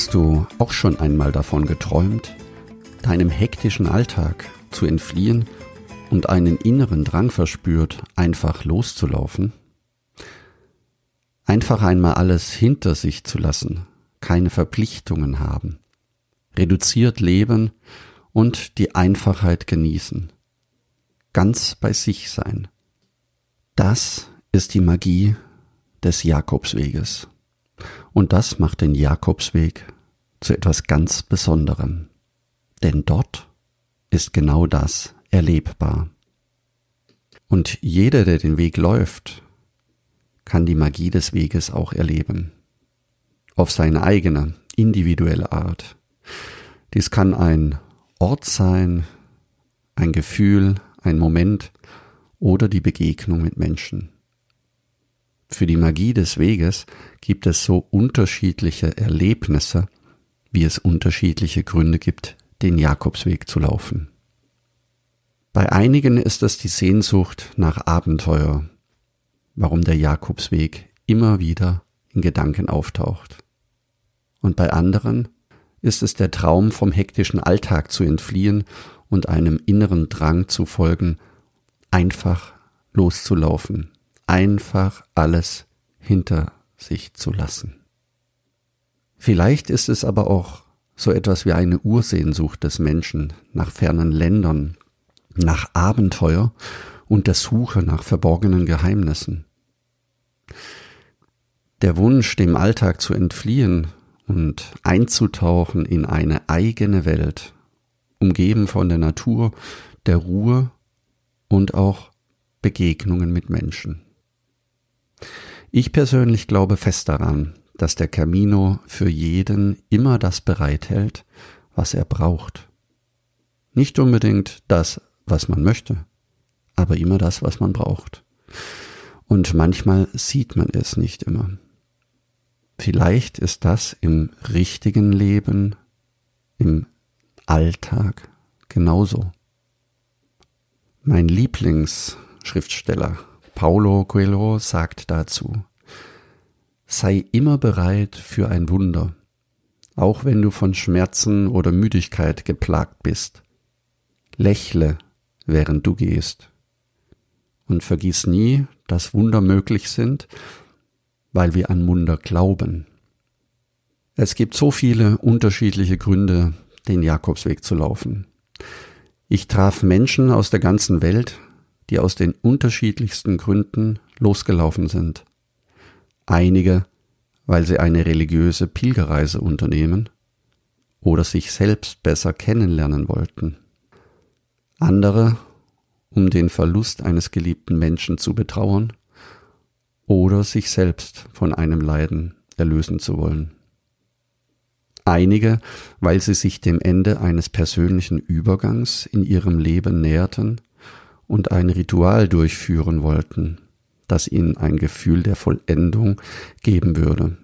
Hast du auch schon einmal davon geträumt, deinem hektischen Alltag zu entfliehen und einen inneren Drang verspürt, einfach loszulaufen? Einfach einmal alles hinter sich zu lassen, keine Verpflichtungen haben, reduziert leben und die Einfachheit genießen, ganz bei sich sein. Das ist die Magie des Jakobsweges. Und das macht den Jakobsweg zu etwas ganz Besonderem. Denn dort ist genau das erlebbar. Und jeder, der den Weg läuft, kann die Magie des Weges auch erleben. Auf seine eigene, individuelle Art. Dies kann ein Ort sein, ein Gefühl, ein Moment oder die Begegnung mit Menschen. Für die Magie des Weges gibt es so unterschiedliche Erlebnisse, wie es unterschiedliche Gründe gibt, den Jakobsweg zu laufen. Bei einigen ist es die Sehnsucht nach Abenteuer, warum der Jakobsweg immer wieder in Gedanken auftaucht. Und bei anderen ist es der Traum vom hektischen Alltag zu entfliehen und einem inneren Drang zu folgen, einfach loszulaufen, einfach alles hinter sich zu lassen. Vielleicht ist es aber auch so etwas wie eine Ursehnsucht des Menschen nach fernen Ländern, nach Abenteuer und der Suche nach verborgenen Geheimnissen. Der Wunsch, dem Alltag zu entfliehen und einzutauchen in eine eigene Welt, umgeben von der Natur, der Ruhe und auch Begegnungen mit Menschen. Ich persönlich glaube fest daran, dass der Camino für jeden immer das bereithält, was er braucht. Nicht unbedingt das, was man möchte, aber immer das, was man braucht. Und manchmal sieht man es nicht immer. Vielleicht ist das im richtigen Leben, im Alltag genauso. Mein Lieblingsschriftsteller Paulo Coelho sagt dazu, sei immer bereit für ein Wunder, auch wenn du von Schmerzen oder Müdigkeit geplagt bist. Lächle, während du gehst. Und vergiss nie, dass Wunder möglich sind, weil wir an Wunder glauben. Es gibt so viele unterschiedliche Gründe, den Jakobsweg zu laufen. Ich traf Menschen aus der ganzen Welt, die aus den unterschiedlichsten Gründen losgelaufen sind. Einige, weil sie eine religiöse Pilgerreise unternehmen oder sich selbst besser kennenlernen wollten. Andere, um den Verlust eines geliebten Menschen zu betrauern oder sich selbst von einem Leiden erlösen zu wollen. Einige, weil sie sich dem Ende eines persönlichen Übergangs in ihrem Leben näherten und ein Ritual durchführen wollten, das ihnen ein Gefühl der Vollendung geben würde.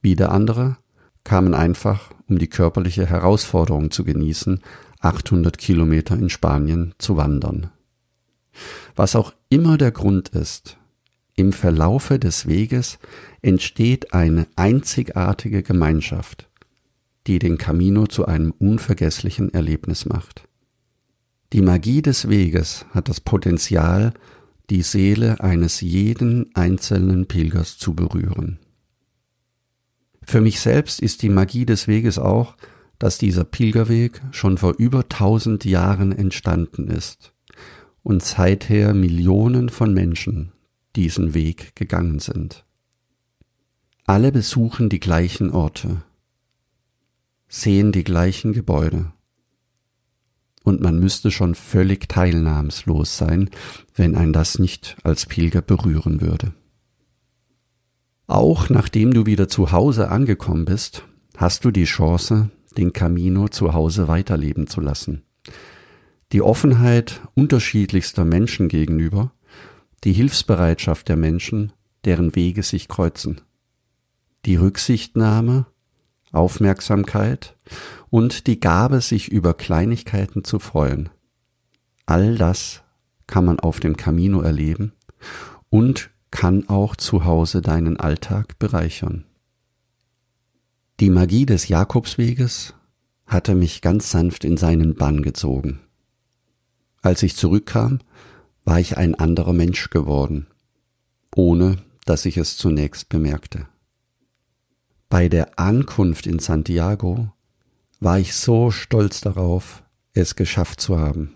Wieder andere kamen einfach, um die körperliche Herausforderung zu genießen, 800 Kilometer in Spanien zu wandern. Was auch immer der Grund ist, im Verlaufe des Weges entsteht eine einzigartige Gemeinschaft, die den Camino zu einem unvergesslichen Erlebnis macht. Die Magie des Weges hat das Potenzial, die Seele eines jeden einzelnen Pilgers zu berühren. Für mich selbst ist die Magie des Weges auch, dass dieser Pilgerweg schon vor über tausend Jahren entstanden ist und seither Millionen von Menschen diesen Weg gegangen sind. Alle besuchen die gleichen Orte, sehen die gleichen Gebäude, und man müsste schon völlig teilnahmslos sein, wenn ein das nicht als Pilger berühren würde. Auch nachdem du wieder zu Hause angekommen bist, hast du die Chance, den Camino zu Hause weiterleben zu lassen. Die Offenheit unterschiedlichster Menschen gegenüber, die Hilfsbereitschaft der Menschen, deren Wege sich kreuzen, die Rücksichtnahme, Aufmerksamkeit und die Gabe, sich über Kleinigkeiten zu freuen. All das kann man auf dem Camino erleben und kann auch zu Hause deinen Alltag bereichern. Die Magie des Jakobsweges hatte mich ganz sanft in seinen Bann gezogen. Als ich zurückkam, war ich ein anderer Mensch geworden, ohne dass ich es zunächst bemerkte. Bei der Ankunft in Santiago war ich so stolz darauf, es geschafft zu haben.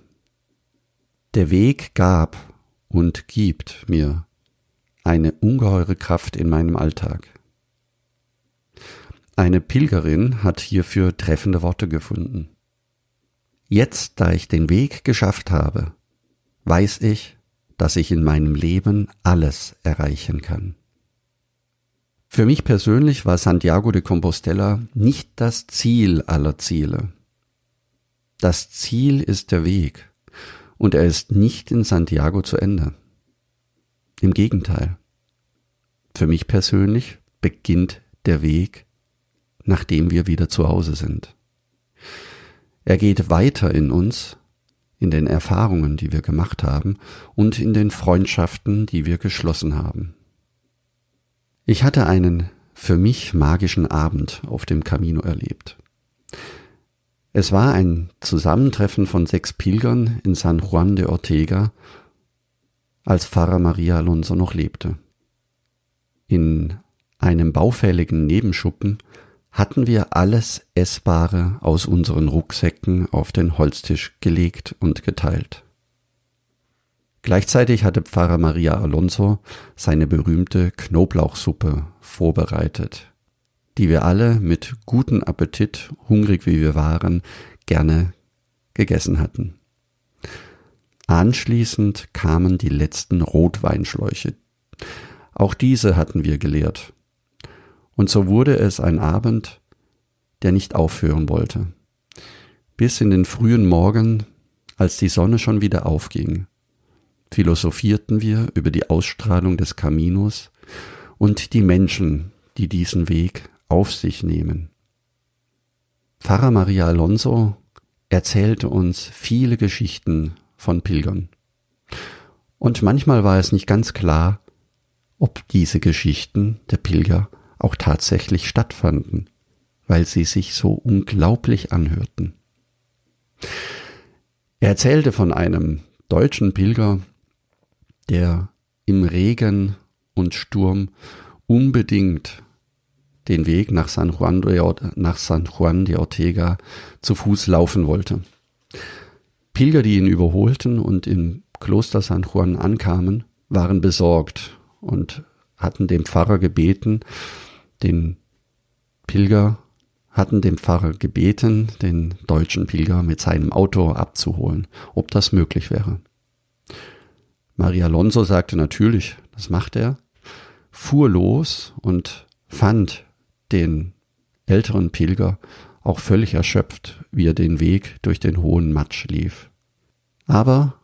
Der Weg gab und gibt mir eine ungeheure Kraft in meinem Alltag. Eine Pilgerin hat hierfür treffende Worte gefunden. Jetzt, da ich den Weg geschafft habe, weiß ich, dass ich in meinem Leben alles erreichen kann. Für mich persönlich war Santiago de Compostela nicht das Ziel aller Ziele. Das Ziel ist der Weg und er ist nicht in Santiago zu Ende. Im Gegenteil. Für mich persönlich beginnt der Weg, nachdem wir wieder zu Hause sind. Er geht weiter in uns, in den Erfahrungen, die wir gemacht haben und in den Freundschaften, die wir geschlossen haben. Ich hatte einen für mich magischen Abend auf dem Camino erlebt. Es war ein Zusammentreffen von sechs Pilgern in San Juan de Ortega, als Pfarrer Maria Alonso noch lebte. In einem baufälligen Nebenschuppen hatten wir alles Essbare aus unseren Rucksäcken auf den Holztisch gelegt und geteilt. Gleichzeitig hatte Pfarrer Maria Alonso seine berühmte Knoblauchsuppe vorbereitet, die wir alle mit gutem Appetit, hungrig wie wir waren, gerne gegessen hatten. Anschließend kamen die letzten Rotweinschläuche. Auch diese hatten wir geleert. Und so wurde es ein Abend, der nicht aufhören wollte. Bis in den frühen Morgen, als die Sonne schon wieder aufging philosophierten wir über die Ausstrahlung des Caminos und die Menschen, die diesen Weg auf sich nehmen. Pfarrer Maria Alonso erzählte uns viele Geschichten von Pilgern. Und manchmal war es nicht ganz klar, ob diese Geschichten der Pilger auch tatsächlich stattfanden, weil sie sich so unglaublich anhörten. Er erzählte von einem deutschen Pilger, der im Regen und Sturm unbedingt den Weg nach San Juan de, nach San Juan de Ortega zu Fuß laufen wollte. Pilger, die ihn überholten und im Kloster San Juan ankamen, waren besorgt und hatten dem Pfarrer gebeten, den Pilger hatten dem Pfarrer gebeten, den deutschen Pilger mit seinem Auto abzuholen, ob das möglich wäre. Maria Alonso sagte natürlich, das macht er, fuhr los und fand den älteren Pilger auch völlig erschöpft, wie er den Weg durch den hohen Matsch lief. Aber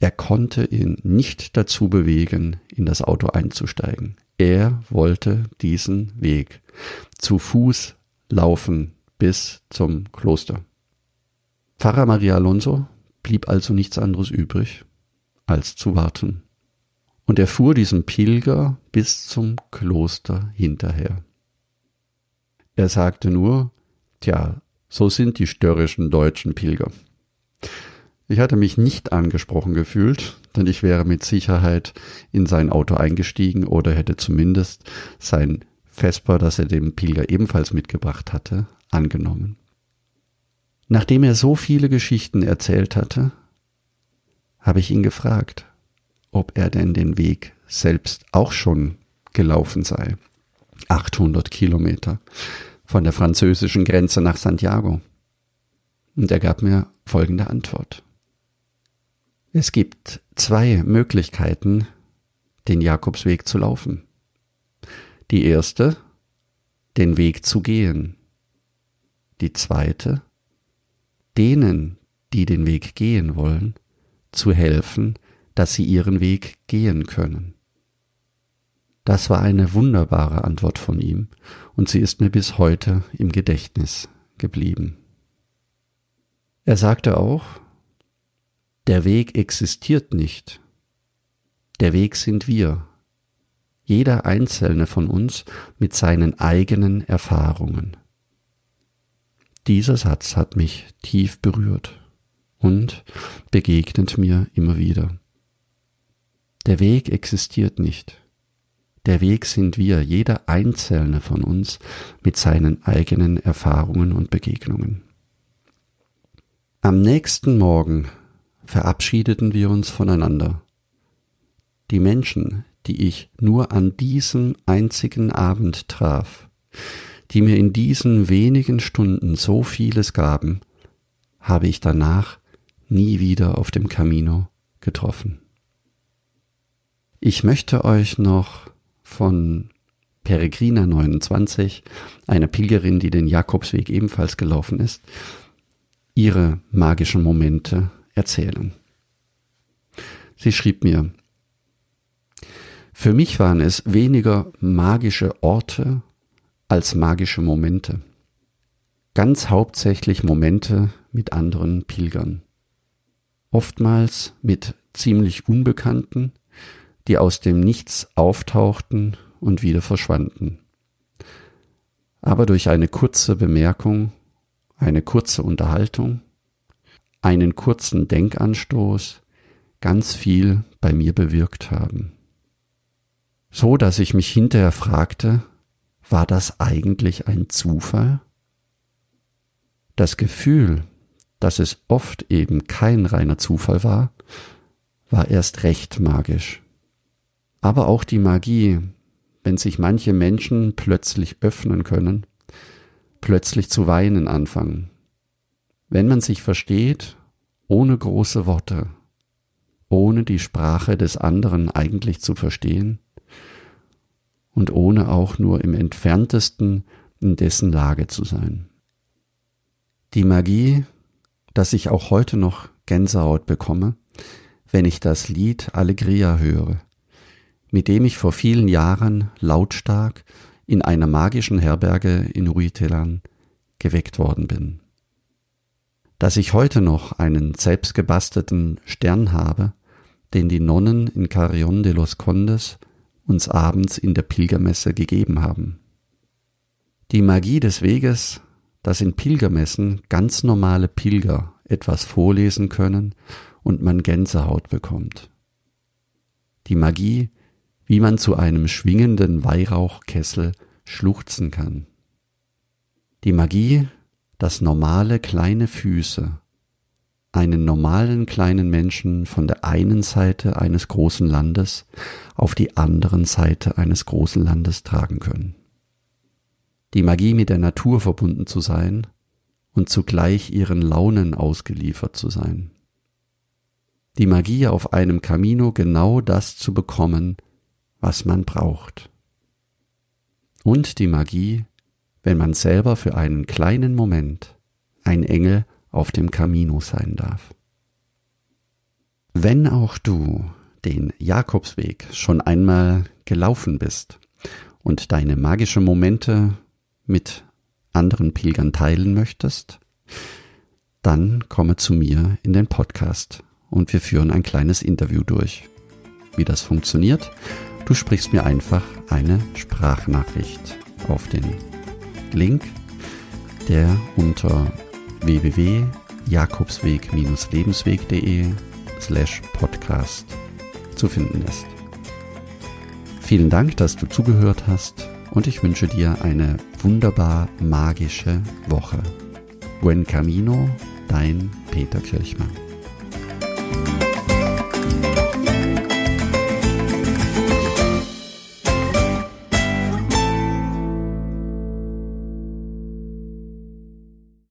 er konnte ihn nicht dazu bewegen, in das Auto einzusteigen. Er wollte diesen Weg zu Fuß laufen bis zum Kloster. Pfarrer Maria Alonso blieb also nichts anderes übrig, als zu warten. Und er fuhr diesem Pilger bis zum Kloster hinterher. Er sagte nur, tja, so sind die störrischen deutschen Pilger. Ich hatte mich nicht angesprochen gefühlt, denn ich wäre mit Sicherheit in sein Auto eingestiegen oder hätte zumindest sein Vesper, das er dem Pilger ebenfalls mitgebracht hatte, angenommen. Nachdem er so viele Geschichten erzählt hatte, habe ich ihn gefragt, ob er denn den Weg selbst auch schon gelaufen sei. 800 Kilometer von der französischen Grenze nach Santiago. Und er gab mir folgende Antwort. Es gibt zwei Möglichkeiten, den Jakobsweg zu laufen. Die erste, den Weg zu gehen. Die zweite, denen, die den Weg gehen wollen, zu helfen, dass sie ihren Weg gehen können. Das war eine wunderbare Antwort von ihm, und sie ist mir bis heute im Gedächtnis geblieben. Er sagte auch, der Weg existiert nicht, der Weg sind wir, jeder einzelne von uns mit seinen eigenen Erfahrungen. Dieser Satz hat mich tief berührt und begegnet mir immer wieder. Der Weg existiert nicht. Der Weg sind wir, jeder einzelne von uns mit seinen eigenen Erfahrungen und Begegnungen. Am nächsten Morgen verabschiedeten wir uns voneinander. Die Menschen, die ich nur an diesem einzigen Abend traf, die mir in diesen wenigen Stunden so vieles gaben, habe ich danach nie wieder auf dem Camino getroffen. Ich möchte euch noch von Peregrina 29, einer Pilgerin, die den Jakobsweg ebenfalls gelaufen ist, ihre magischen Momente erzählen. Sie schrieb mir, für mich waren es weniger magische Orte als magische Momente. Ganz hauptsächlich Momente mit anderen Pilgern. Oftmals mit ziemlich Unbekannten, die aus dem Nichts auftauchten und wieder verschwanden. Aber durch eine kurze Bemerkung, eine kurze Unterhaltung, einen kurzen Denkanstoß ganz viel bei mir bewirkt haben. So dass ich mich hinterher fragte, war das eigentlich ein Zufall? Das Gefühl, dass es oft eben kein reiner Zufall war, war erst recht magisch. Aber auch die Magie, wenn sich manche Menschen plötzlich öffnen können, plötzlich zu weinen anfangen. Wenn man sich versteht, ohne große Worte, ohne die Sprache des anderen eigentlich zu verstehen und ohne auch nur im entferntesten in dessen Lage zu sein. Die Magie, dass ich auch heute noch Gänsehaut bekomme, wenn ich das Lied Allegria höre, mit dem ich vor vielen Jahren lautstark in einer magischen Herberge in Ruitelan geweckt worden bin. Dass ich heute noch einen selbstgebastelten Stern habe, den die Nonnen in Carrion de los Condes uns abends in der Pilgermesse gegeben haben. Die Magie des Weges, dass in Pilgermessen ganz normale Pilger etwas vorlesen können und man Gänsehaut bekommt. Die Magie, wie man zu einem schwingenden Weihrauchkessel schluchzen kann. Die Magie, dass normale kleine Füße einen normalen kleinen Menschen von der einen Seite eines großen Landes auf die anderen Seite eines großen Landes tragen können. Die Magie mit der Natur verbunden zu sein und zugleich ihren Launen ausgeliefert zu sein. Die Magie auf einem Camino genau das zu bekommen, was man braucht. Und die Magie, wenn man selber für einen kleinen Moment ein Engel auf dem Camino sein darf. Wenn auch du den Jakobsweg schon einmal gelaufen bist und deine magischen Momente mit anderen Pilgern teilen möchtest, dann komme zu mir in den Podcast und wir führen ein kleines Interview durch. Wie das funktioniert, Du sprichst mir einfach eine Sprachnachricht auf den Link, der unter www.jakobsweg-lebensweg.de slash podcast zu finden ist. Vielen Dank, dass du zugehört hast und ich wünsche dir eine wunderbar magische Woche. Buen Camino, dein Peter Kirchmann.